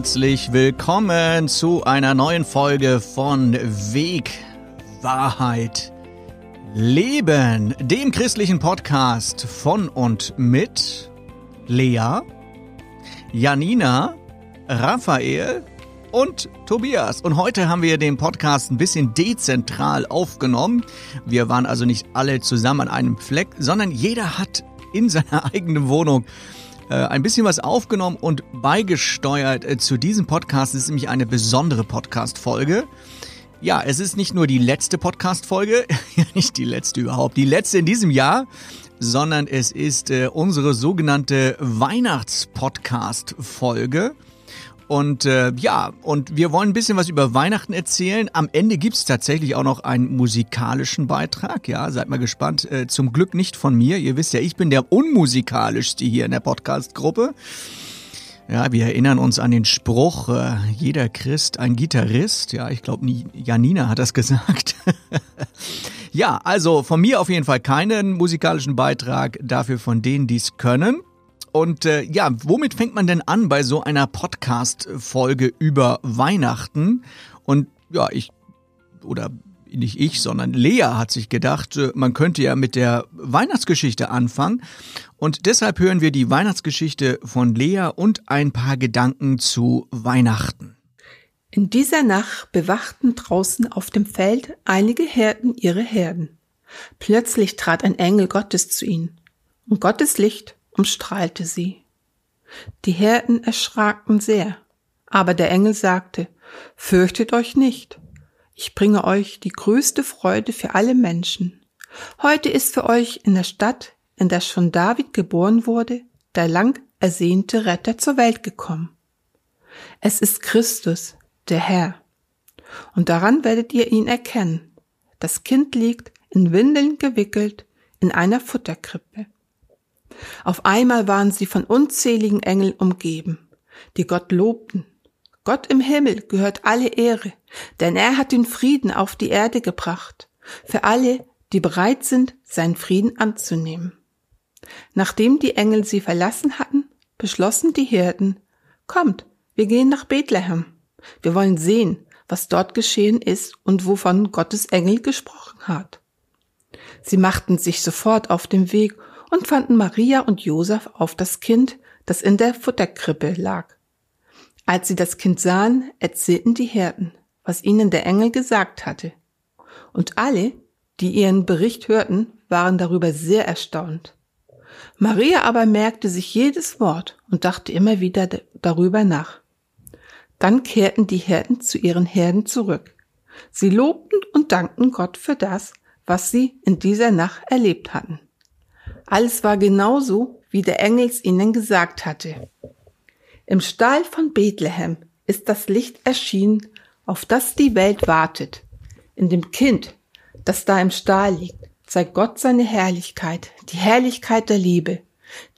Herzlich willkommen zu einer neuen Folge von Weg, Wahrheit, Leben, dem christlichen Podcast von und mit Lea, Janina, Raphael und Tobias. Und heute haben wir den Podcast ein bisschen dezentral aufgenommen. Wir waren also nicht alle zusammen an einem Fleck, sondern jeder hat in seiner eigenen Wohnung ein bisschen was aufgenommen und beigesteuert äh, zu diesem Podcast. Es ist nämlich eine besondere Podcast-Folge. Ja, es ist nicht nur die letzte Podcast-Folge, nicht die letzte überhaupt, die letzte in diesem Jahr, sondern es ist äh, unsere sogenannte Weihnachts-Podcast-Folge. Und äh, ja, und wir wollen ein bisschen was über Weihnachten erzählen. Am Ende gibt's tatsächlich auch noch einen musikalischen Beitrag. Ja, seid mal gespannt. Äh, zum Glück nicht von mir. Ihr wisst ja, ich bin der unmusikalischste hier in der Podcast-Gruppe. Ja, wir erinnern uns an den Spruch, äh, jeder Christ ein Gitarrist. Ja, ich glaube, Janina hat das gesagt. ja, also von mir auf jeden Fall keinen musikalischen Beitrag, dafür von denen, die es können. Und äh, ja, womit fängt man denn an bei so einer Podcast-Folge über Weihnachten? Und ja, ich oder nicht ich, sondern Lea hat sich gedacht, äh, man könnte ja mit der Weihnachtsgeschichte anfangen. Und deshalb hören wir die Weihnachtsgeschichte von Lea und ein paar Gedanken zu Weihnachten. In dieser Nacht bewachten draußen auf dem Feld einige Herden ihre Herden. Plötzlich trat ein Engel Gottes zu ihnen, und Gottes Licht umstrahlte sie. Die Hirten erschraken sehr, aber der Engel sagte, Fürchtet euch nicht, ich bringe euch die größte Freude für alle Menschen. Heute ist für euch in der Stadt, in der schon David geboren wurde, der lang ersehnte Retter zur Welt gekommen. Es ist Christus, der Herr. Und daran werdet ihr ihn erkennen. Das Kind liegt in Windeln gewickelt in einer Futterkrippe. Auf einmal waren sie von unzähligen Engeln umgeben, die Gott lobten. Gott im Himmel gehört alle Ehre, denn er hat den Frieden auf die Erde gebracht, für alle, die bereit sind, seinen Frieden anzunehmen. Nachdem die Engel sie verlassen hatten, beschlossen die Hirten, kommt, wir gehen nach Bethlehem. Wir wollen sehen, was dort geschehen ist und wovon Gottes Engel gesprochen hat. Sie machten sich sofort auf den Weg und fanden Maria und Josef auf das Kind, das in der Futterkrippe lag. Als sie das Kind sahen, erzählten die Hirten, was ihnen der Engel gesagt hatte. Und alle, die ihren Bericht hörten, waren darüber sehr erstaunt. Maria aber merkte sich jedes Wort und dachte immer wieder darüber nach. Dann kehrten die Hirten zu ihren Herden zurück. Sie lobten und dankten Gott für das, was sie in dieser Nacht erlebt hatten. Alles war genauso, wie der Engel ihnen gesagt hatte. Im Stall von Bethlehem ist das Licht erschienen, auf das die Welt wartet. In dem Kind, das da im Stall liegt, zeigt Gott seine Herrlichkeit, die Herrlichkeit der Liebe,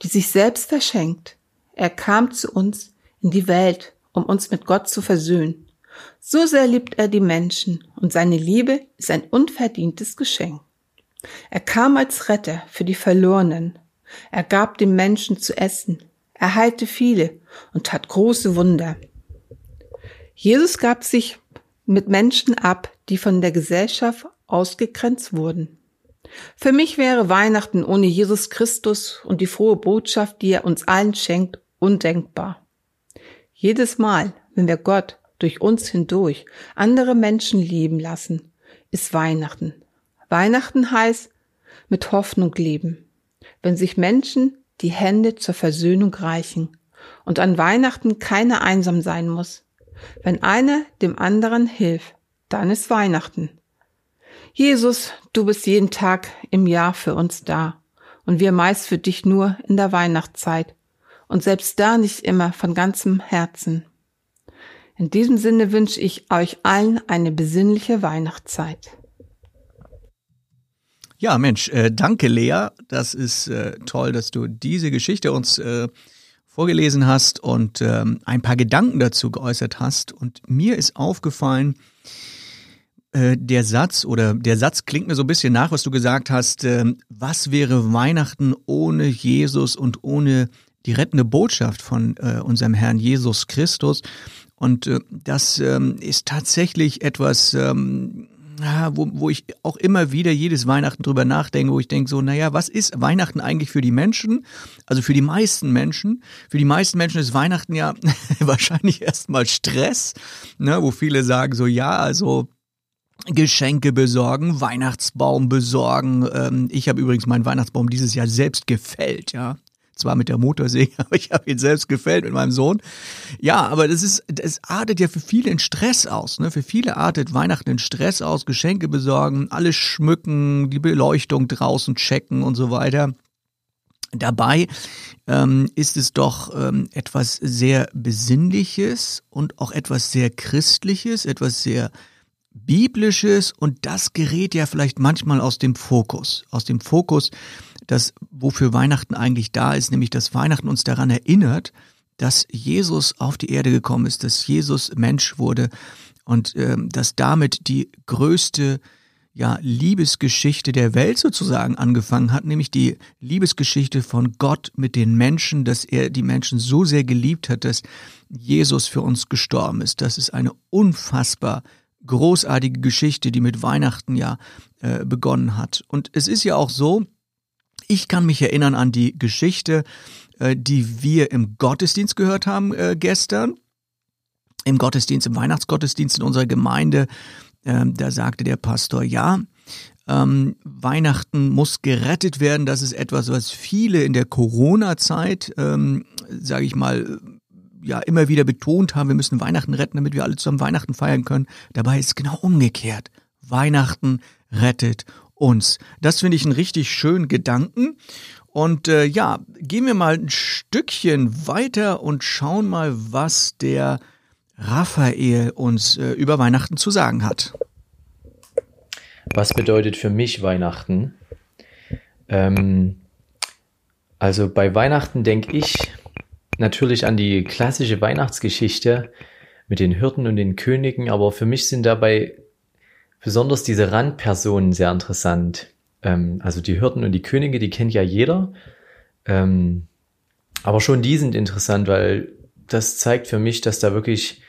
die sich selbst verschenkt. Er kam zu uns in die Welt, um uns mit Gott zu versöhnen. So sehr liebt er die Menschen und seine Liebe ist ein unverdientes Geschenk. Er kam als Retter für die Verlorenen. Er gab dem Menschen zu essen. Er heilte viele und tat große Wunder. Jesus gab sich mit Menschen ab, die von der Gesellschaft ausgegrenzt wurden. Für mich wäre Weihnachten ohne Jesus Christus und die frohe Botschaft, die er uns allen schenkt, undenkbar. Jedes Mal, wenn wir Gott durch uns hindurch andere Menschen lieben lassen, ist Weihnachten. Weihnachten heißt mit Hoffnung leben, wenn sich Menschen die Hände zur Versöhnung reichen und an Weihnachten keiner einsam sein muss. Wenn einer dem anderen hilft, dann ist Weihnachten. Jesus, du bist jeden Tag im Jahr für uns da und wir meist für dich nur in der Weihnachtszeit und selbst da nicht immer von ganzem Herzen. In diesem Sinne wünsche ich euch allen eine besinnliche Weihnachtszeit. Ja, Mensch, äh, danke Lea. Das ist äh, toll, dass du diese Geschichte uns äh, vorgelesen hast und ähm, ein paar Gedanken dazu geäußert hast. Und mir ist aufgefallen, äh, der Satz oder der Satz klingt mir so ein bisschen nach, was du gesagt hast. Äh, was wäre Weihnachten ohne Jesus und ohne die rettende Botschaft von äh, unserem Herrn Jesus Christus. Und äh, das ähm, ist tatsächlich etwas, ähm, wo, wo ich auch immer wieder jedes Weihnachten drüber nachdenke, wo ich denke so, naja, was ist Weihnachten eigentlich für die Menschen? Also für die meisten Menschen. Für die meisten Menschen ist Weihnachten ja wahrscheinlich erstmal Stress, ne, wo viele sagen so, ja, also Geschenke besorgen, Weihnachtsbaum besorgen. Ähm, ich habe übrigens meinen Weihnachtsbaum dieses Jahr selbst gefällt, ja zwar mit der Motorsäge, aber ich habe ihn selbst gefällt mit meinem Sohn. Ja, aber das ist, das artet ja für viele in Stress aus. Ne? Für viele artet Weihnachten in Stress aus, Geschenke besorgen, alles schmücken, die Beleuchtung draußen checken und so weiter. Dabei ähm, ist es doch ähm, etwas sehr Besinnliches und auch etwas sehr Christliches, etwas sehr Biblisches und das gerät ja vielleicht manchmal aus dem Fokus, aus dem Fokus das, wofür Weihnachten eigentlich da ist, nämlich dass Weihnachten uns daran erinnert, dass Jesus auf die Erde gekommen ist, dass Jesus Mensch wurde und äh, dass damit die größte ja, Liebesgeschichte der Welt sozusagen angefangen hat, nämlich die Liebesgeschichte von Gott mit den Menschen, dass er die Menschen so sehr geliebt hat, dass Jesus für uns gestorben ist. Das ist eine unfassbar großartige Geschichte, die mit Weihnachten ja äh, begonnen hat. Und es ist ja auch so, ich kann mich erinnern an die Geschichte, äh, die wir im Gottesdienst gehört haben äh, gestern. Im Gottesdienst, im Weihnachtsgottesdienst in unserer Gemeinde, ähm, da sagte der Pastor, ja, ähm, Weihnachten muss gerettet werden. Das ist etwas, was viele in der Corona-Zeit, ähm, sage ich mal, ja immer wieder betont haben. Wir müssen Weihnachten retten, damit wir alle zusammen Weihnachten feiern können. Dabei ist es genau umgekehrt. Weihnachten rettet uns. Das finde ich einen richtig schönen Gedanken. Und äh, ja, gehen wir mal ein Stückchen weiter und schauen mal, was der Raphael uns äh, über Weihnachten zu sagen hat. Was bedeutet für mich Weihnachten? Ähm, also bei Weihnachten denke ich natürlich an die klassische Weihnachtsgeschichte mit den Hirten und den Königen, aber für mich sind dabei besonders diese Randpersonen sehr interessant. Ähm, also die Hirten und die Könige, die kennt ja jeder. Ähm, aber schon die sind interessant, weil das zeigt für mich, dass da wirklich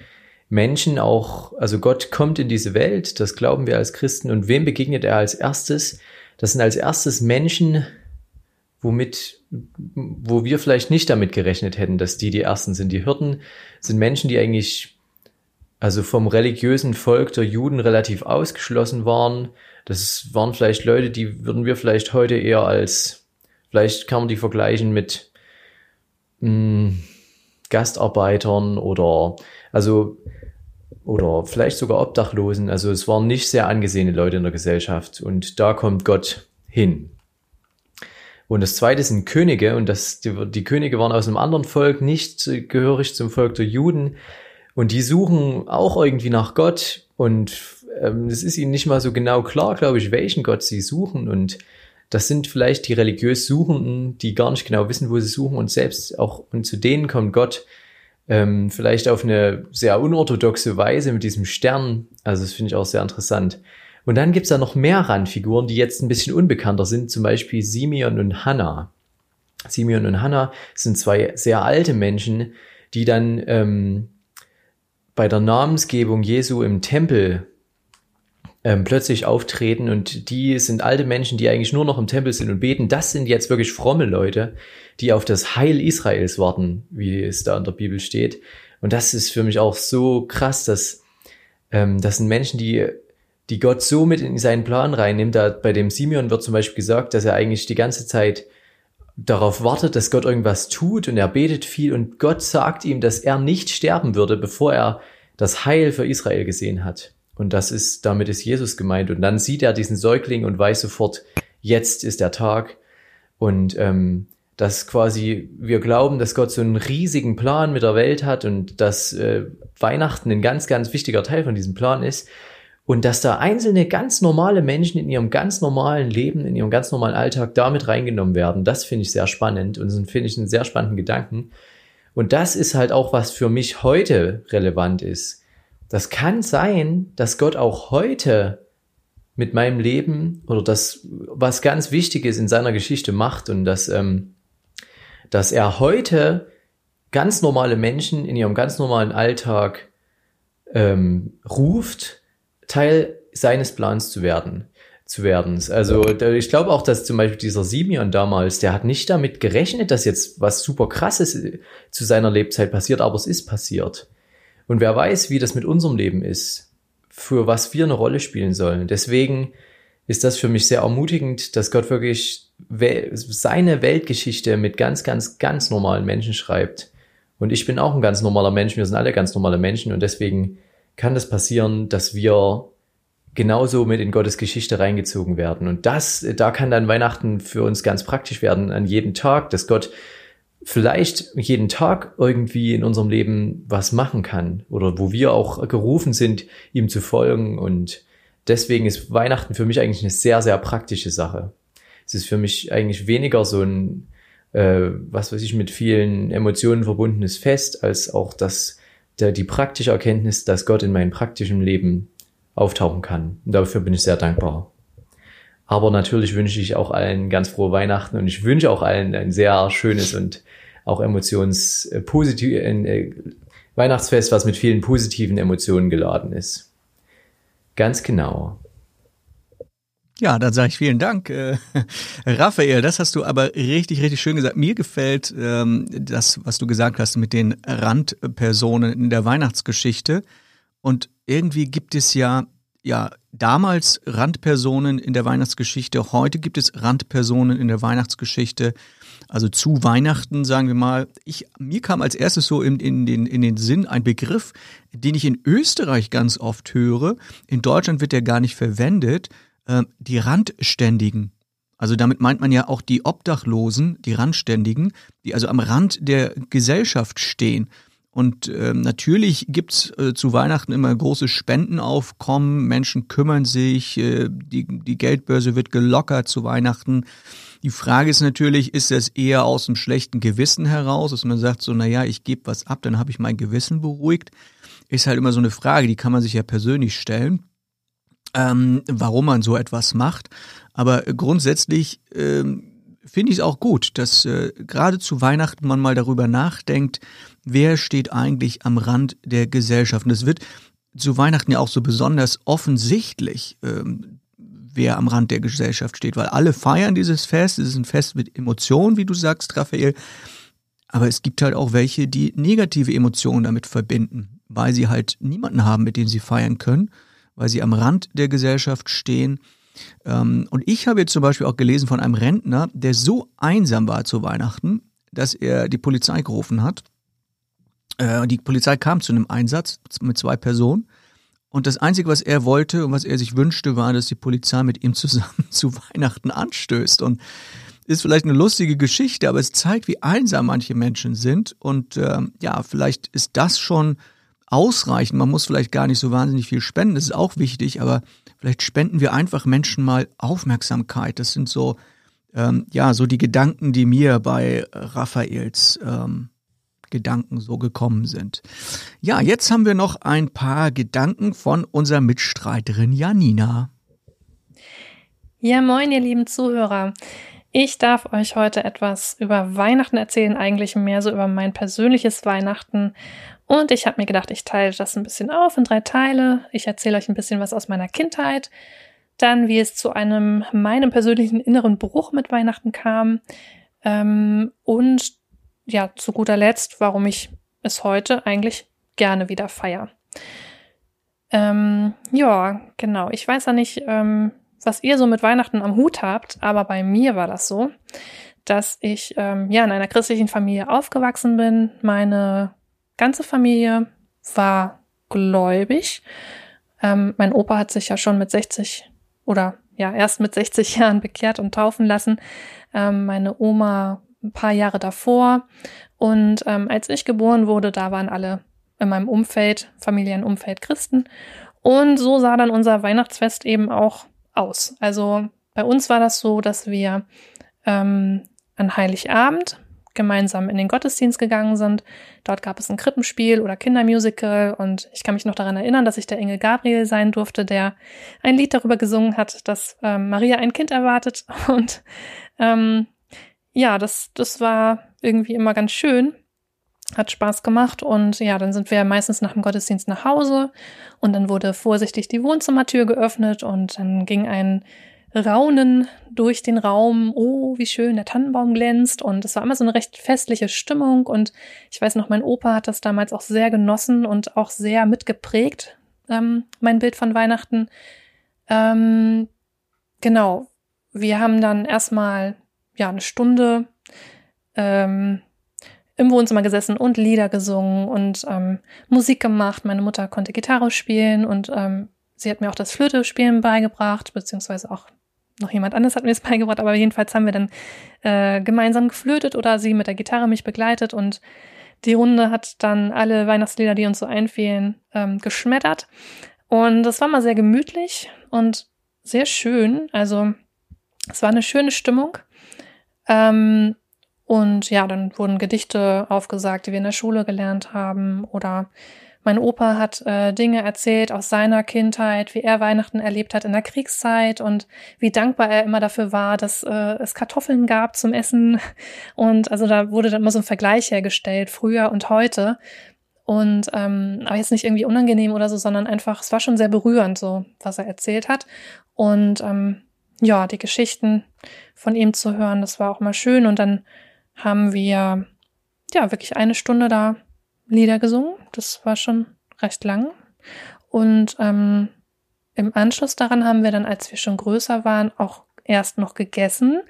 Menschen auch, also Gott kommt in diese Welt, das glauben wir als Christen. Und wem begegnet er als erstes? Das sind als erstes Menschen, womit, wo wir vielleicht nicht damit gerechnet hätten, dass die die ersten sind. Die Hirten sind Menschen, die eigentlich also vom religiösen Volk der Juden relativ ausgeschlossen waren. Das waren vielleicht Leute, die würden wir vielleicht heute eher als, vielleicht kann man die vergleichen mit mh, hm, Gastarbeitern oder, also, oder vielleicht sogar Obdachlosen. Also es waren nicht sehr angesehene Leute in der Gesellschaft und da kommt Gott hin. Und das zweite sind Könige und das, die, die Könige waren aus einem anderen Volk, nicht gehörig zum Volk der Juden. Und die suchen auch irgendwie nach Gott und ähm, es ist ihnen nicht mal so genau klar, glaube ich, welchen Gott sie suchen. Und das sind vielleicht die religiös Suchenden, die gar nicht genau wissen, wo sie suchen und selbst auch, und zu denen kommt Gott ähm, vielleicht auf eine sehr unorthodoxe Weise mit diesem Stern. Also das finde ich auch sehr interessant. Und dann gibt's da noch mehr Randfiguren, die jetzt ein bisschen unbekannter sind, zum Beispiel Simeon und Hannah. Simeon und Hannah sind zwei sehr alte Menschen, die dann ähm, bei der Namensgebung Jesu im Tempel ähm, plötzlich auftreten und die sind alte Menschen, die eigentlich nur noch im Tempel sind und beten. Das sind jetzt wirklich fromme Leute, die auf das Heil Israels warten, wie es da in der Bibel steht. Und das ist für mich auch so krass, dass ähm, das sind Menschen, die die Gott so mit in seinen Plan reinnimmt. Da bei dem Simeon wird zum Beispiel gesagt, dass er eigentlich die ganze Zeit darauf wartet, dass Gott irgendwas tut und er betet viel und Gott sagt ihm, dass er nicht sterben würde, bevor er das Heil für Israel gesehen hat. Und das ist, damit ist Jesus gemeint. Und dann sieht er diesen Säugling und weiß sofort, jetzt ist der Tag. Und ähm, dass quasi wir glauben, dass Gott so einen riesigen Plan mit der Welt hat und dass äh, Weihnachten ein ganz, ganz wichtiger Teil von diesem Plan ist. Und dass da einzelne ganz normale Menschen in ihrem ganz normalen Leben, in ihrem ganz normalen Alltag damit reingenommen werden, das finde ich sehr spannend und finde ich einen sehr spannenden Gedanken. Und das ist halt auch, was für mich heute relevant ist. Das kann sein, dass Gott auch heute mit meinem Leben oder das, was ganz wichtig ist in seiner Geschichte macht und dass, ähm, dass er heute ganz normale Menschen in ihrem ganz normalen Alltag ähm, ruft, Teil seines Plans zu werden zu werden. Also ich glaube auch, dass zum Beispiel dieser Simeon damals, der hat nicht damit gerechnet, dass jetzt was super krasses zu seiner Lebzeit passiert, aber es ist passiert. Und wer weiß, wie das mit unserem Leben ist, für was wir eine Rolle spielen sollen. Deswegen ist das für mich sehr ermutigend, dass Gott wirklich seine Weltgeschichte mit ganz, ganz, ganz normalen Menschen schreibt. Und ich bin auch ein ganz normaler Mensch, wir sind alle ganz normale Menschen und deswegen kann das passieren, dass wir genauso mit in Gottes Geschichte reingezogen werden. Und das, da kann dann Weihnachten für uns ganz praktisch werden an jedem Tag, dass Gott vielleicht jeden Tag irgendwie in unserem Leben was machen kann oder wo wir auch gerufen sind, ihm zu folgen. Und deswegen ist Weihnachten für mich eigentlich eine sehr, sehr praktische Sache. Es ist für mich eigentlich weniger so ein, äh, was weiß ich, mit vielen Emotionen verbundenes Fest, als auch das, die praktische Erkenntnis, dass Gott in meinem praktischen Leben auftauchen kann. Und dafür bin ich sehr dankbar. Aber natürlich wünsche ich auch allen ganz frohe Weihnachten und ich wünsche auch allen ein sehr schönes und auch emotionspositiv äh, Weihnachtsfest, was mit vielen positiven Emotionen geladen ist. Ganz genau. Ja, dann sage ich vielen Dank, äh, Raphael. Das hast du aber richtig, richtig schön gesagt. Mir gefällt ähm, das, was du gesagt hast mit den Randpersonen in der Weihnachtsgeschichte. Und irgendwie gibt es ja, ja, damals Randpersonen in der Weihnachtsgeschichte, heute gibt es Randpersonen in der Weihnachtsgeschichte. Also zu Weihnachten, sagen wir mal. Ich, mir kam als erstes so in, in, den, in den Sinn ein Begriff, den ich in Österreich ganz oft höre. In Deutschland wird der gar nicht verwendet. Äh, die Randständigen. Also damit meint man ja auch die Obdachlosen, die Randständigen, die also am Rand der Gesellschaft stehen. Und äh, natürlich gibt's äh, zu Weihnachten immer große Spendenaufkommen, Menschen kümmern sich, äh, die, die Geldbörse wird gelockert zu Weihnachten. Die Frage ist natürlich, ist das eher aus einem schlechten Gewissen heraus, dass man sagt, so, naja, ich gebe was ab, dann habe ich mein Gewissen beruhigt. Ist halt immer so eine Frage, die kann man sich ja persönlich stellen, ähm, warum man so etwas macht. Aber grundsätzlich ähm, finde ich es auch gut, dass äh, gerade zu Weihnachten man mal darüber nachdenkt, wer steht eigentlich am Rand der Gesellschaft. Und es wird zu Weihnachten ja auch so besonders offensichtlich, ähm, wer am Rand der Gesellschaft steht, weil alle feiern dieses Fest. Es ist ein Fest mit Emotionen, wie du sagst, Raphael. Aber es gibt halt auch welche, die negative Emotionen damit verbinden, weil sie halt niemanden haben, mit dem sie feiern können, weil sie am Rand der Gesellschaft stehen ähm, und ich habe jetzt zum Beispiel auch gelesen von einem Rentner, der so einsam war zu Weihnachten, dass er die Polizei gerufen hat. Äh, die Polizei kam zu einem Einsatz mit zwei Personen. Und das Einzige, was er wollte und was er sich wünschte, war, dass die Polizei mit ihm zusammen zu Weihnachten anstößt. Und ist vielleicht eine lustige Geschichte, aber es zeigt, wie einsam manche Menschen sind. Und ähm, ja, vielleicht ist das schon ausreichend. Man muss vielleicht gar nicht so wahnsinnig viel spenden, das ist auch wichtig, aber Vielleicht spenden wir einfach Menschen mal Aufmerksamkeit. Das sind so, ähm, ja, so die Gedanken, die mir bei Raphaels ähm, Gedanken so gekommen sind. Ja, jetzt haben wir noch ein paar Gedanken von unserer Mitstreiterin Janina. Ja, moin, ihr lieben Zuhörer. Ich darf euch heute etwas über Weihnachten erzählen, eigentlich mehr so über mein persönliches Weihnachten und ich habe mir gedacht, ich teile das ein bisschen auf in drei Teile. Ich erzähle euch ein bisschen was aus meiner Kindheit, dann wie es zu einem meinem persönlichen inneren Bruch mit Weihnachten kam ähm, und ja zu guter Letzt, warum ich es heute eigentlich gerne wieder feier. Ähm, ja, genau. Ich weiß ja nicht, ähm, was ihr so mit Weihnachten am Hut habt, aber bei mir war das so, dass ich ähm, ja in einer christlichen Familie aufgewachsen bin. Meine ganze Familie war gläubig. Ähm, mein Opa hat sich ja schon mit 60 oder ja erst mit 60 Jahren bekehrt und taufen lassen. Ähm, meine Oma ein paar Jahre davor. Und ähm, als ich geboren wurde, da waren alle in meinem Umfeld, Familienumfeld Christen. Und so sah dann unser Weihnachtsfest eben auch aus. Also bei uns war das so, dass wir ähm, an Heiligabend gemeinsam in den Gottesdienst gegangen sind. Dort gab es ein Krippenspiel oder Kindermusical und ich kann mich noch daran erinnern, dass ich der Engel Gabriel sein durfte, der ein Lied darüber gesungen hat, dass ähm, Maria ein Kind erwartet und ähm, ja, das, das war irgendwie immer ganz schön. Hat Spaß gemacht und ja, dann sind wir meistens nach dem Gottesdienst nach Hause und dann wurde vorsichtig die Wohnzimmertür geöffnet und dann ging ein Raunen durch den Raum. Oh, wie schön der Tannenbaum glänzt. Und es war immer so eine recht festliche Stimmung. Und ich weiß noch, mein Opa hat das damals auch sehr genossen und auch sehr mitgeprägt, ähm, mein Bild von Weihnachten. Ähm, genau. Wir haben dann erstmal ja eine Stunde ähm, im Wohnzimmer gesessen und Lieder gesungen und ähm, Musik gemacht. Meine Mutter konnte Gitarre spielen und ähm, sie hat mir auch das Flöte-Spielen beigebracht, beziehungsweise auch noch jemand anderes hat mir das beigebracht, aber jedenfalls haben wir dann äh, gemeinsam geflötet oder sie mit der Gitarre mich begleitet und die Runde hat dann alle Weihnachtslieder, die uns so einfielen, ähm, geschmettert. Und das war mal sehr gemütlich und sehr schön. Also es war eine schöne Stimmung. Ähm, und ja, dann wurden Gedichte aufgesagt, die wir in der Schule gelernt haben oder mein Opa hat äh, Dinge erzählt aus seiner Kindheit, wie er Weihnachten erlebt hat in der Kriegszeit und wie dankbar er immer dafür war, dass äh, es Kartoffeln gab zum Essen. Und also da wurde dann immer so ein Vergleich hergestellt, früher und heute. Und ähm, aber jetzt nicht irgendwie unangenehm oder so, sondern einfach, es war schon sehr berührend, so was er erzählt hat. Und ähm, ja, die Geschichten von ihm zu hören, das war auch mal schön. Und dann haben wir ja wirklich eine Stunde da Lieder gesungen. Das war schon recht lang. Und ähm, im Anschluss daran haben wir dann, als wir schon größer waren, auch erst noch gegessen.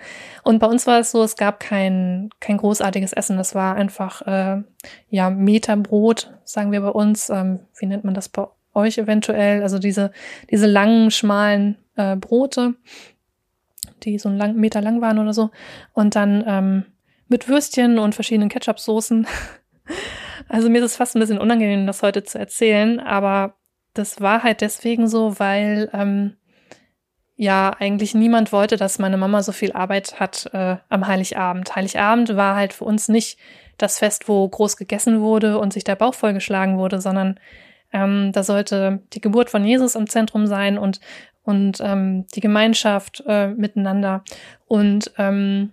Und bei uns war es so, es gab kein, kein großartiges Essen. Das war einfach, äh, ja, Meterbrot, sagen wir bei uns. Ähm, wie nennt man das bei euch eventuell? Also diese, diese langen, schmalen äh, Brote, die so einen lang, Meter lang waren oder so. Und dann ähm, mit Würstchen und verschiedenen Ketchup-Soßen. Also mir ist es fast ein bisschen unangenehm, das heute zu erzählen, aber das war halt deswegen so, weil ähm, ja eigentlich niemand wollte, dass meine Mama so viel Arbeit hat äh, am Heiligabend. Heiligabend war halt für uns nicht das Fest, wo groß gegessen wurde und sich der Bauch vollgeschlagen wurde, sondern ähm, da sollte die Geburt von Jesus im Zentrum sein und und ähm, die Gemeinschaft äh, miteinander. Und ähm,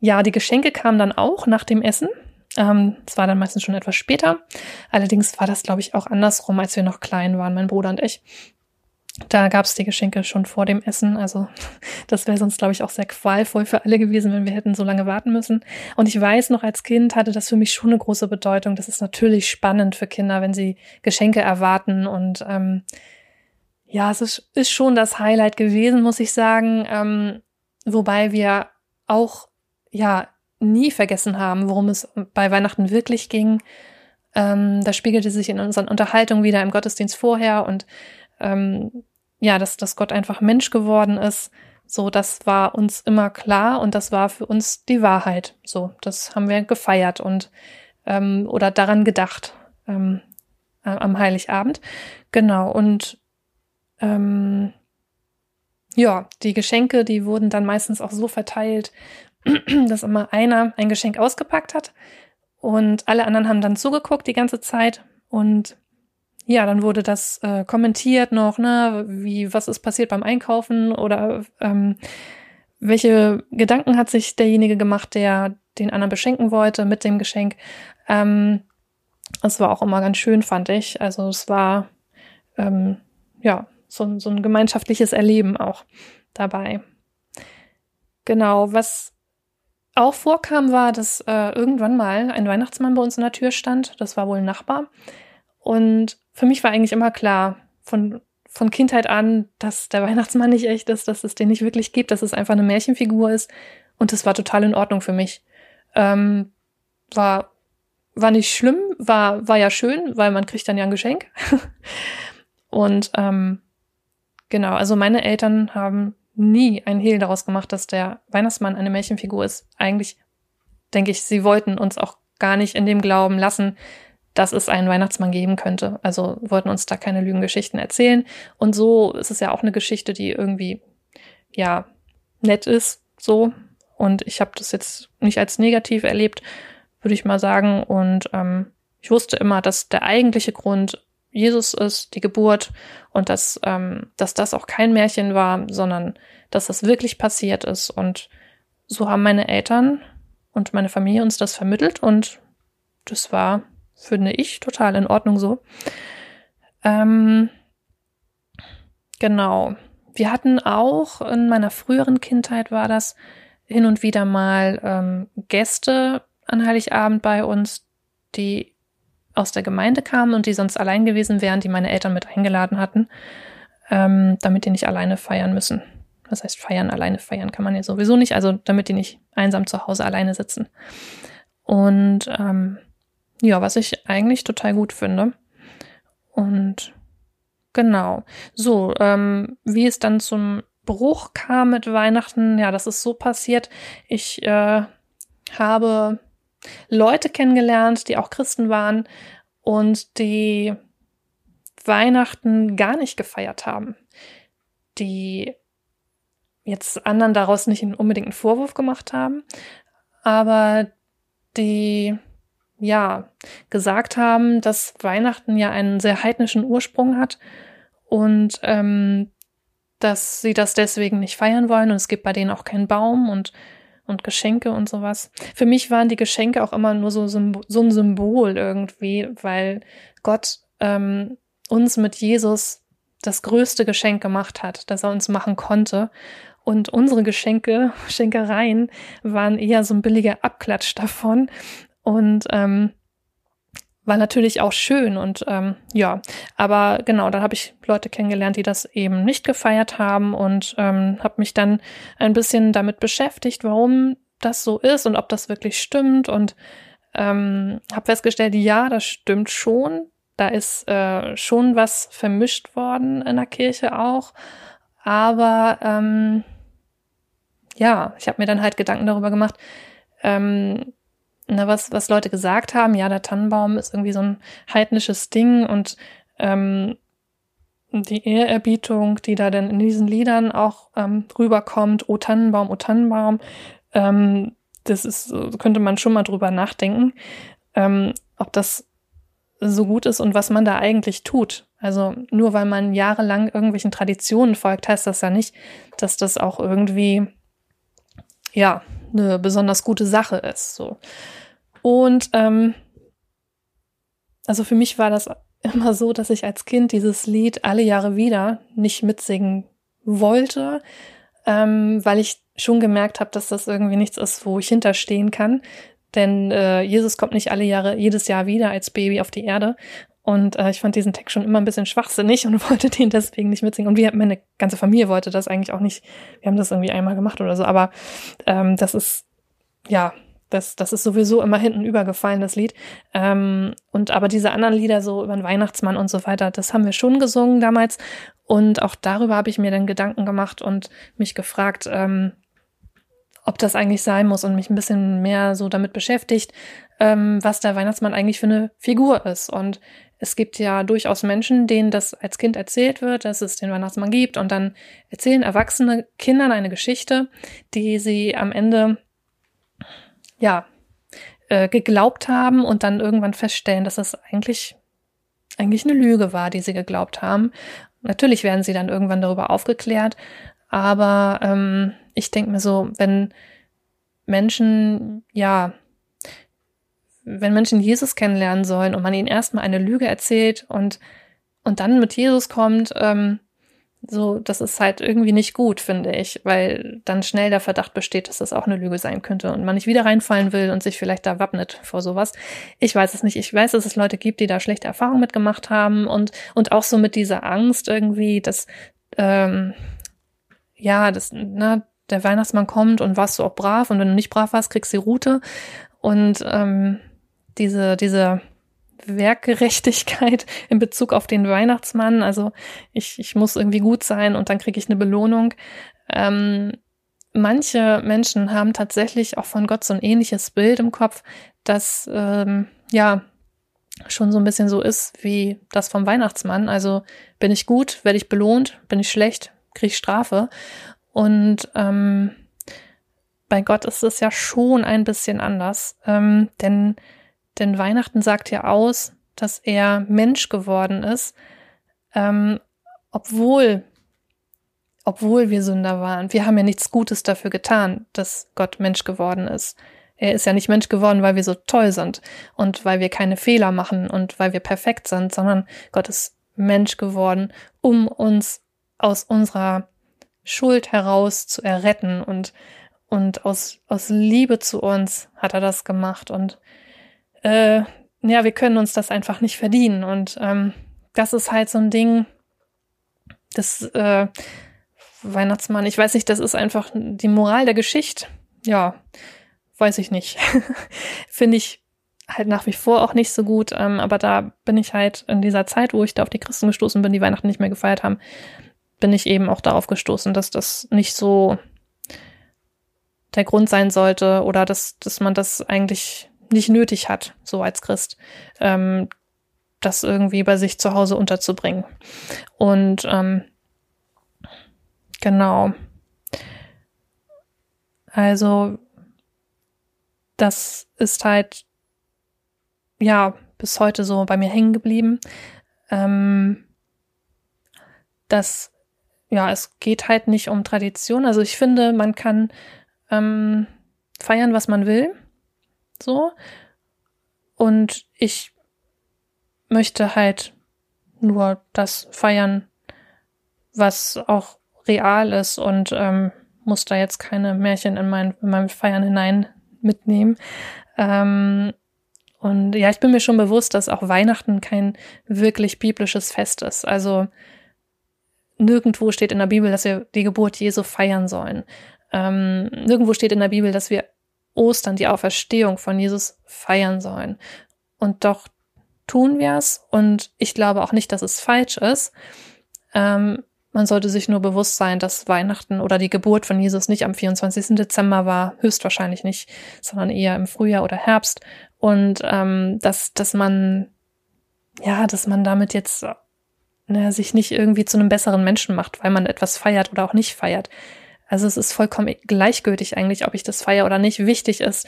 ja, die Geschenke kamen dann auch nach dem Essen. Ähm, das war dann meistens schon etwas später. Allerdings war das, glaube ich, auch andersrum, als wir noch klein waren, mein Bruder und ich. Da gab es die Geschenke schon vor dem Essen. Also das wäre sonst, glaube ich, auch sehr qualvoll für alle gewesen, wenn wir hätten so lange warten müssen. Und ich weiß noch, als Kind hatte das für mich schon eine große Bedeutung. Das ist natürlich spannend für Kinder, wenn sie Geschenke erwarten. Und ähm, ja, es ist, ist schon das Highlight gewesen, muss ich sagen. Ähm, wobei wir auch ja nie vergessen haben, worum es bei Weihnachten wirklich ging. Ähm, das spiegelte sich in unseren Unterhaltungen wieder im Gottesdienst vorher und ähm, ja, dass, dass Gott einfach Mensch geworden ist. So, das war uns immer klar und das war für uns die Wahrheit. So, das haben wir gefeiert und ähm, oder daran gedacht ähm, am Heiligabend. Genau, und ähm, ja, die Geschenke, die wurden dann meistens auch so verteilt, dass immer einer ein Geschenk ausgepackt hat und alle anderen haben dann zugeguckt die ganze Zeit und ja, dann wurde das äh, kommentiert noch, ne, wie, was ist passiert beim Einkaufen oder ähm, welche Gedanken hat sich derjenige gemacht, der den anderen beschenken wollte mit dem Geschenk. Ähm, das war auch immer ganz schön, fand ich. Also es war ähm, ja so, so ein gemeinschaftliches Erleben auch dabei. Genau, was auch vorkam, war, dass äh, irgendwann mal ein Weihnachtsmann bei uns in der Tür stand. Das war wohl ein Nachbar. Und für mich war eigentlich immer klar, von, von Kindheit an, dass der Weihnachtsmann nicht echt ist, dass es den nicht wirklich gibt, dass es einfach eine Märchenfigur ist. Und das war total in Ordnung für mich. Ähm, war, war nicht schlimm, war, war ja schön, weil man kriegt dann ja ein Geschenk. Und ähm, genau, also meine Eltern haben nie ein Hehl daraus gemacht, dass der Weihnachtsmann eine Märchenfigur ist. Eigentlich denke ich, sie wollten uns auch gar nicht in dem Glauben lassen, dass es einen Weihnachtsmann geben könnte. Also wollten uns da keine Lügengeschichten erzählen. Und so ist es ja auch eine Geschichte, die irgendwie, ja, nett ist, so. Und ich habe das jetzt nicht als negativ erlebt, würde ich mal sagen. Und ähm, ich wusste immer, dass der eigentliche Grund Jesus ist, die Geburt und dass, ähm, dass das auch kein Märchen war, sondern dass das wirklich passiert ist. Und so haben meine Eltern und meine Familie uns das vermittelt und das war, finde ich, total in Ordnung so. Ähm, genau. Wir hatten auch in meiner früheren Kindheit war das hin und wieder mal ähm, Gäste an Heiligabend bei uns, die aus der Gemeinde kamen und die sonst allein gewesen wären, die meine Eltern mit eingeladen hatten, ähm, damit die nicht alleine feiern müssen. Das heißt, feiern, alleine feiern kann man ja sowieso nicht, also damit die nicht einsam zu Hause alleine sitzen. Und ähm, ja, was ich eigentlich total gut finde. Und genau. So, ähm, wie es dann zum Bruch kam mit Weihnachten, ja, das ist so passiert. Ich äh, habe Leute kennengelernt, die auch Christen waren und die Weihnachten gar nicht gefeiert haben. Die jetzt anderen daraus nicht unbedingt einen Vorwurf gemacht haben, aber die ja gesagt haben, dass Weihnachten ja einen sehr heidnischen Ursprung hat und ähm, dass sie das deswegen nicht feiern wollen und es gibt bei denen auch keinen Baum und und Geschenke und sowas. Für mich waren die Geschenke auch immer nur so, so ein Symbol irgendwie, weil Gott ähm, uns mit Jesus das größte Geschenk gemacht hat, das er uns machen konnte. Und unsere Geschenke, Schenkereien, waren eher so ein billiger Abklatsch davon. Und ähm, war natürlich auch schön und ähm, ja, aber genau, da habe ich Leute kennengelernt, die das eben nicht gefeiert haben und ähm, habe mich dann ein bisschen damit beschäftigt, warum das so ist und ob das wirklich stimmt und ähm, habe festgestellt, ja, das stimmt schon. Da ist äh, schon was vermischt worden in der Kirche auch, aber ähm, ja, ich habe mir dann halt Gedanken darüber gemacht, ähm, na, was, was Leute gesagt haben, ja, der Tannenbaum ist irgendwie so ein heidnisches Ding und ähm, die Ehrerbietung, die da dann in diesen Liedern auch ähm, rüberkommt, O Tannenbaum, O Tannenbaum, ähm, das ist, könnte man schon mal drüber nachdenken, ähm, ob das so gut ist und was man da eigentlich tut. Also nur weil man jahrelang irgendwelchen Traditionen folgt, heißt das ja nicht, dass das auch irgendwie ja eine besonders gute Sache ist. So. Und ähm, also für mich war das immer so, dass ich als Kind dieses Lied alle Jahre wieder nicht mitsingen wollte, ähm, weil ich schon gemerkt habe, dass das irgendwie nichts ist, wo ich hinterstehen kann. Denn äh, Jesus kommt nicht alle Jahre, jedes Jahr wieder als Baby auf die Erde. Und äh, ich fand diesen Text schon immer ein bisschen schwachsinnig und wollte den deswegen nicht mitsingen. Und wir, meine ganze Familie wollte das eigentlich auch nicht. Wir haben das irgendwie einmal gemacht oder so. Aber ähm, das ist, ja, das, das ist sowieso immer hinten übergefallen, das Lied. Ähm, und aber diese anderen Lieder, so über den Weihnachtsmann und so weiter, das haben wir schon gesungen damals. Und auch darüber habe ich mir dann Gedanken gemacht und mich gefragt, ähm, ob das eigentlich sein muss und mich ein bisschen mehr so damit beschäftigt, ähm, was der Weihnachtsmann eigentlich für eine Figur ist. Und es gibt ja durchaus Menschen, denen das als Kind erzählt wird, dass es den Weihnachtsmann gibt und dann erzählen erwachsene Kindern eine Geschichte, die sie am Ende ja, äh, geglaubt haben und dann irgendwann feststellen, dass das eigentlich, eigentlich eine Lüge war, die sie geglaubt haben. Natürlich werden sie dann irgendwann darüber aufgeklärt, aber ähm, ich denke mir so, wenn Menschen, ja, wenn Menschen Jesus kennenlernen sollen und man ihnen erstmal eine Lüge erzählt und, und dann mit Jesus kommt, ähm, so, das ist halt irgendwie nicht gut, finde ich, weil dann schnell der Verdacht besteht, dass das auch eine Lüge sein könnte und man nicht wieder reinfallen will und sich vielleicht da wappnet vor sowas. Ich weiß es nicht. Ich weiß, dass es Leute gibt, die da schlechte Erfahrungen mitgemacht haben und, und auch so mit dieser Angst irgendwie, dass, ähm, ja, das, ne, der Weihnachtsmann kommt und warst du auch brav und wenn du nicht brav warst, kriegst du die Route und ähm, diese, diese Werkgerechtigkeit in Bezug auf den Weihnachtsmann. Also ich, ich muss irgendwie gut sein und dann kriege ich eine Belohnung. Ähm, manche Menschen haben tatsächlich auch von Gott so ein ähnliches Bild im Kopf, das ähm, ja schon so ein bisschen so ist wie das vom Weihnachtsmann. Also bin ich gut, werde ich belohnt, bin ich schlecht, kriege ich Strafe. Und ähm, bei Gott ist es ja schon ein bisschen anders, ähm, denn denn Weihnachten sagt ja aus, dass er Mensch geworden ist, ähm, obwohl, obwohl wir Sünder waren. Wir haben ja nichts Gutes dafür getan, dass Gott Mensch geworden ist. er ist ja nicht Mensch geworden, weil wir so toll sind und weil wir keine Fehler machen und weil wir perfekt sind, sondern Gott ist Mensch geworden, um uns aus unserer Schuld heraus zu erretten und und aus aus Liebe zu uns hat er das gemacht und äh, ja, wir können uns das einfach nicht verdienen und ähm, das ist halt so ein Ding, das äh, Weihnachtsmann, ich weiß nicht, das ist einfach die Moral der Geschichte. Ja, weiß ich nicht. Finde ich halt nach wie vor auch nicht so gut. Ähm, aber da bin ich halt in dieser Zeit, wo ich da auf die Christen gestoßen bin, die Weihnachten nicht mehr gefeiert haben, bin ich eben auch darauf gestoßen, dass das nicht so der Grund sein sollte oder dass, dass man das eigentlich nicht nötig hat, so als Christ, ähm, das irgendwie bei sich zu Hause unterzubringen. Und ähm, genau. Also das ist halt ja bis heute so bei mir hängen geblieben. Ähm, dass ja, es geht halt nicht um Tradition. Also ich finde, man kann ähm, feiern, was man will. So. Und ich möchte halt nur das feiern, was auch real ist und ähm, muss da jetzt keine Märchen in mein, in mein Feiern hinein mitnehmen. Ähm, und ja, ich bin mir schon bewusst, dass auch Weihnachten kein wirklich biblisches Fest ist. Also nirgendwo steht in der Bibel, dass wir die Geburt Jesu feiern sollen. Ähm, nirgendwo steht in der Bibel, dass wir Ostern, die Auferstehung von Jesus feiern sollen. Und doch tun wir es. Und ich glaube auch nicht, dass es falsch ist. Ähm, man sollte sich nur bewusst sein, dass Weihnachten oder die Geburt von Jesus nicht am 24. Dezember war, höchstwahrscheinlich nicht, sondern eher im Frühjahr oder Herbst. Und ähm, dass, dass man, ja, dass man damit jetzt ne, sich nicht irgendwie zu einem besseren Menschen macht, weil man etwas feiert oder auch nicht feiert. Also es ist vollkommen gleichgültig eigentlich, ob ich das feiere oder nicht. Wichtig ist,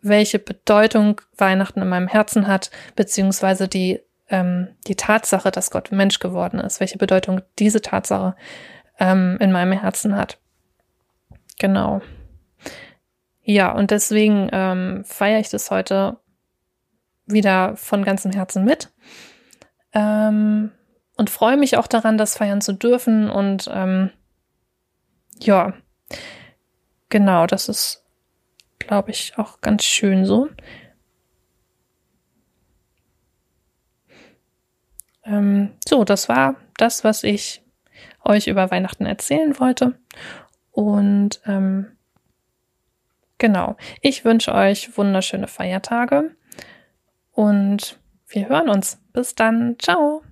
welche Bedeutung Weihnachten in meinem Herzen hat, beziehungsweise die ähm, die Tatsache, dass Gott Mensch geworden ist, welche Bedeutung diese Tatsache ähm, in meinem Herzen hat. Genau. Ja, und deswegen ähm, feiere ich das heute wieder von ganzem Herzen mit. Ähm, und freue mich auch daran, das feiern zu dürfen. Und ähm, ja, genau, das ist, glaube ich, auch ganz schön so. Ähm, so, das war das, was ich euch über Weihnachten erzählen wollte. Und ähm, genau, ich wünsche euch wunderschöne Feiertage und wir hören uns. Bis dann. Ciao.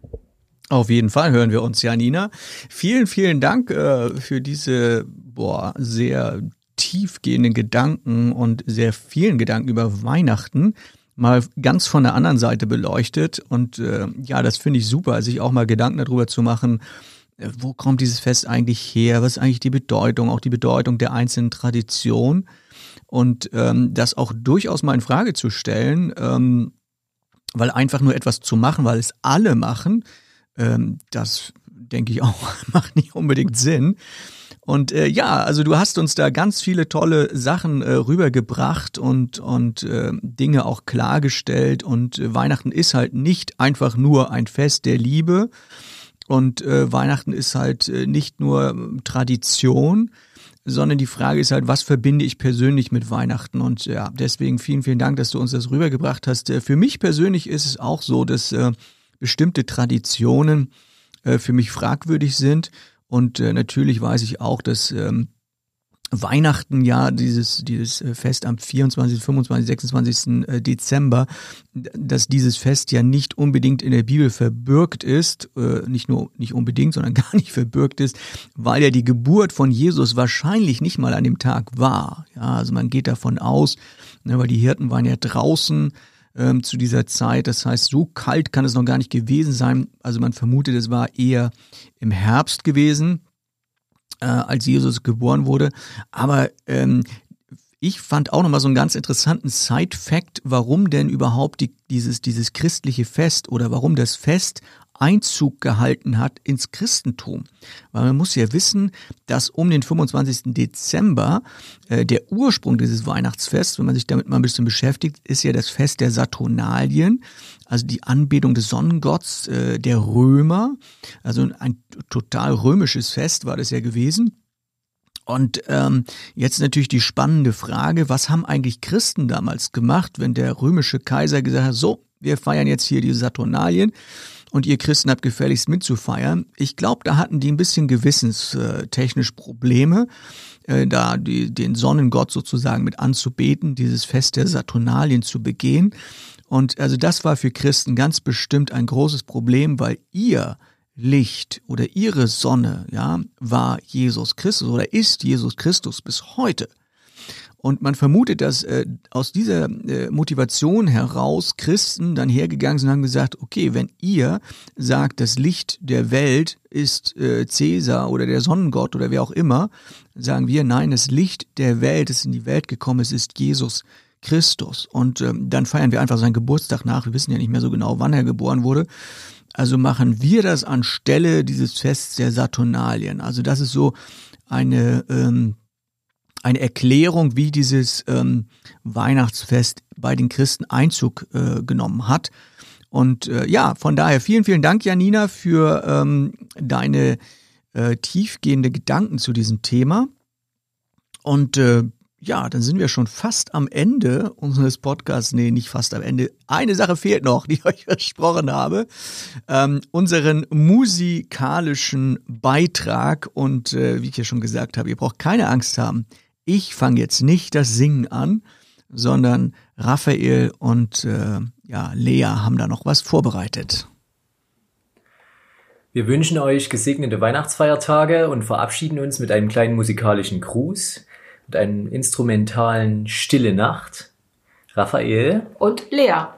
Auf jeden Fall hören wir uns, Janina. Vielen, vielen Dank äh, für diese boah, sehr tiefgehenden Gedanken und sehr vielen Gedanken über Weihnachten mal ganz von der anderen Seite beleuchtet. Und äh, ja, das finde ich super, sich auch mal Gedanken darüber zu machen, äh, wo kommt dieses Fest eigentlich her? Was ist eigentlich die Bedeutung, auch die Bedeutung der einzelnen Tradition? Und ähm, das auch durchaus mal in Frage zu stellen, ähm, weil einfach nur etwas zu machen, weil es alle machen, ähm, das denke ich auch, macht nicht unbedingt Sinn. Und äh, ja, also du hast uns da ganz viele tolle Sachen äh, rübergebracht und, und äh, Dinge auch klargestellt. Und äh, Weihnachten ist halt nicht einfach nur ein Fest der Liebe. Und äh, Weihnachten ist halt äh, nicht nur ähm, Tradition, sondern die Frage ist halt, was verbinde ich persönlich mit Weihnachten? Und ja, deswegen vielen, vielen Dank, dass du uns das rübergebracht hast. Äh, für mich persönlich ist es auch so, dass äh, bestimmte Traditionen äh, für mich fragwürdig sind und äh, natürlich weiß ich auch, dass ähm, Weihnachten ja dieses dieses äh, Fest am 24., 25., 26. Dezember, dass dieses Fest ja nicht unbedingt in der Bibel verbürgt ist, äh, nicht nur nicht unbedingt, sondern gar nicht verbürgt ist, weil ja die Geburt von Jesus wahrscheinlich nicht mal an dem Tag war. Ja, also man geht davon aus, ne, weil die Hirten waren ja draußen ähm, zu dieser Zeit. Das heißt, so kalt kann es noch gar nicht gewesen sein. Also man vermutet, es war eher im Herbst gewesen, äh, als Jesus geboren wurde. Aber ähm, ich fand auch nochmal so einen ganz interessanten Side-Fact, warum denn überhaupt die, dieses, dieses christliche Fest oder warum das Fest Einzug gehalten hat ins Christentum. Weil man muss ja wissen, dass um den 25. Dezember äh, der Ursprung dieses Weihnachtsfests, wenn man sich damit mal ein bisschen beschäftigt, ist ja das Fest der Saturnalien, also die Anbetung des Sonnengotts äh, der Römer. Also ein total römisches Fest war das ja gewesen. Und ähm, jetzt natürlich die spannende Frage, was haben eigentlich Christen damals gemacht, wenn der römische Kaiser gesagt hat, so, wir feiern jetzt hier die Saturnalien und ihr Christen habt gefälligst mitzufeiern. Ich glaube, da hatten die ein bisschen gewissenstechnisch Probleme, äh, da die, den Sonnengott sozusagen mit anzubeten, dieses Fest der Saturnalien zu begehen. Und also das war für Christen ganz bestimmt ein großes Problem, weil ihr Licht oder ihre Sonne, ja, war Jesus Christus oder ist Jesus Christus bis heute. Und man vermutet, dass äh, aus dieser äh, Motivation heraus Christen dann hergegangen sind und haben gesagt, okay, wenn ihr sagt, das Licht der Welt ist äh, Cäsar oder der Sonnengott oder wer auch immer, sagen wir, nein, das Licht der Welt ist in die Welt gekommen, es ist Jesus Christus. Und ähm, dann feiern wir einfach seinen Geburtstag nach. Wir wissen ja nicht mehr so genau, wann er geboren wurde. Also machen wir das anstelle dieses Fests der Saturnalien. Also das ist so eine, ähm, eine Erklärung, wie dieses ähm, Weihnachtsfest bei den Christen Einzug äh, genommen hat. Und äh, ja, von daher vielen, vielen Dank, Janina, für ähm, deine äh, tiefgehende Gedanken zu diesem Thema. Und äh, ja, dann sind wir schon fast am Ende unseres Podcasts. Nee, nicht fast am Ende. Eine Sache fehlt noch, die ich euch versprochen habe. Ähm, unseren musikalischen Beitrag. Und äh, wie ich ja schon gesagt habe, ihr braucht keine Angst haben. Ich fange jetzt nicht das Singen an, sondern Raphael und äh, ja, Lea haben da noch was vorbereitet. Wir wünschen euch gesegnete Weihnachtsfeiertage und verabschieden uns mit einem kleinen musikalischen Gruß mit einem instrumentalen Stille Nacht. Raphael. Und Lea.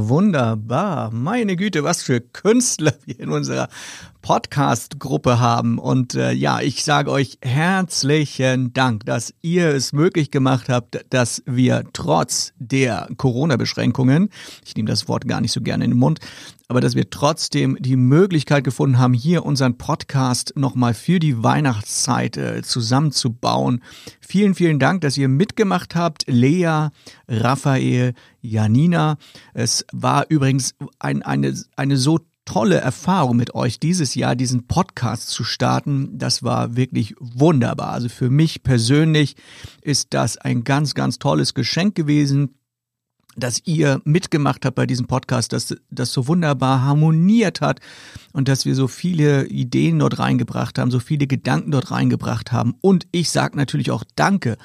Wunderbar. Meine Güte, was für Künstler wir in unserer Podcast-Gruppe haben. Und äh, ja, ich sage euch herzlichen Dank, dass ihr es möglich gemacht habt, dass wir trotz der Corona-Beschränkungen, ich nehme das Wort gar nicht so gerne in den Mund, aber dass wir trotzdem die Möglichkeit gefunden haben, hier unseren Podcast nochmal für die Weihnachtszeit äh, zusammenzubauen. Vielen, vielen Dank, dass ihr mitgemacht habt. Lea, Raphael, Janina. Es war übrigens ein, eine, eine so tolle Erfahrung mit euch dieses Jahr, diesen Podcast zu starten. Das war wirklich wunderbar. Also für mich persönlich ist das ein ganz, ganz tolles Geschenk gewesen dass ihr mitgemacht habt bei diesem Podcast, dass das so wunderbar harmoniert hat und dass wir so viele Ideen dort reingebracht haben, so viele Gedanken dort reingebracht haben. Und ich sage natürlich auch Danke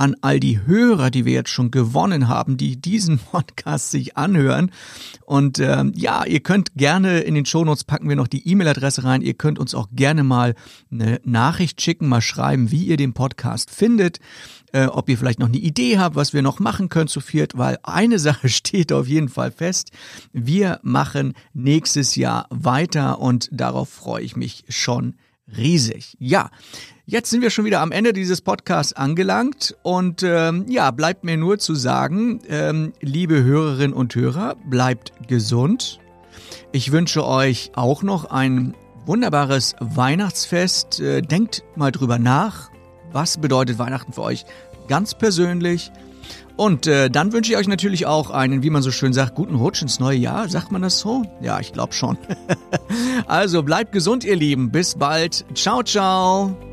an all die Hörer, die wir jetzt schon gewonnen haben, die diesen Podcast sich anhören. Und ähm, ja, ihr könnt gerne in den Shownotes packen wir noch die E-Mail-Adresse rein. Ihr könnt uns auch gerne mal eine Nachricht schicken, mal schreiben, wie ihr den Podcast findet. Äh, ob ihr vielleicht noch eine Idee habt, was wir noch machen können zu viert, weil eine Sache steht auf jeden Fall fest. Wir machen nächstes Jahr weiter und darauf freue ich mich schon riesig. Ja, jetzt sind wir schon wieder am Ende dieses Podcasts angelangt und ähm, ja, bleibt mir nur zu sagen, ähm, liebe Hörerinnen und Hörer, bleibt gesund. Ich wünsche euch auch noch ein wunderbares Weihnachtsfest. Äh, denkt mal drüber nach. Was bedeutet Weihnachten für euch ganz persönlich? Und äh, dann wünsche ich euch natürlich auch einen, wie man so schön sagt, guten Rutsch ins neue Jahr. Sagt man das so? Ja, ich glaube schon. also bleibt gesund, ihr Lieben. Bis bald. Ciao, ciao.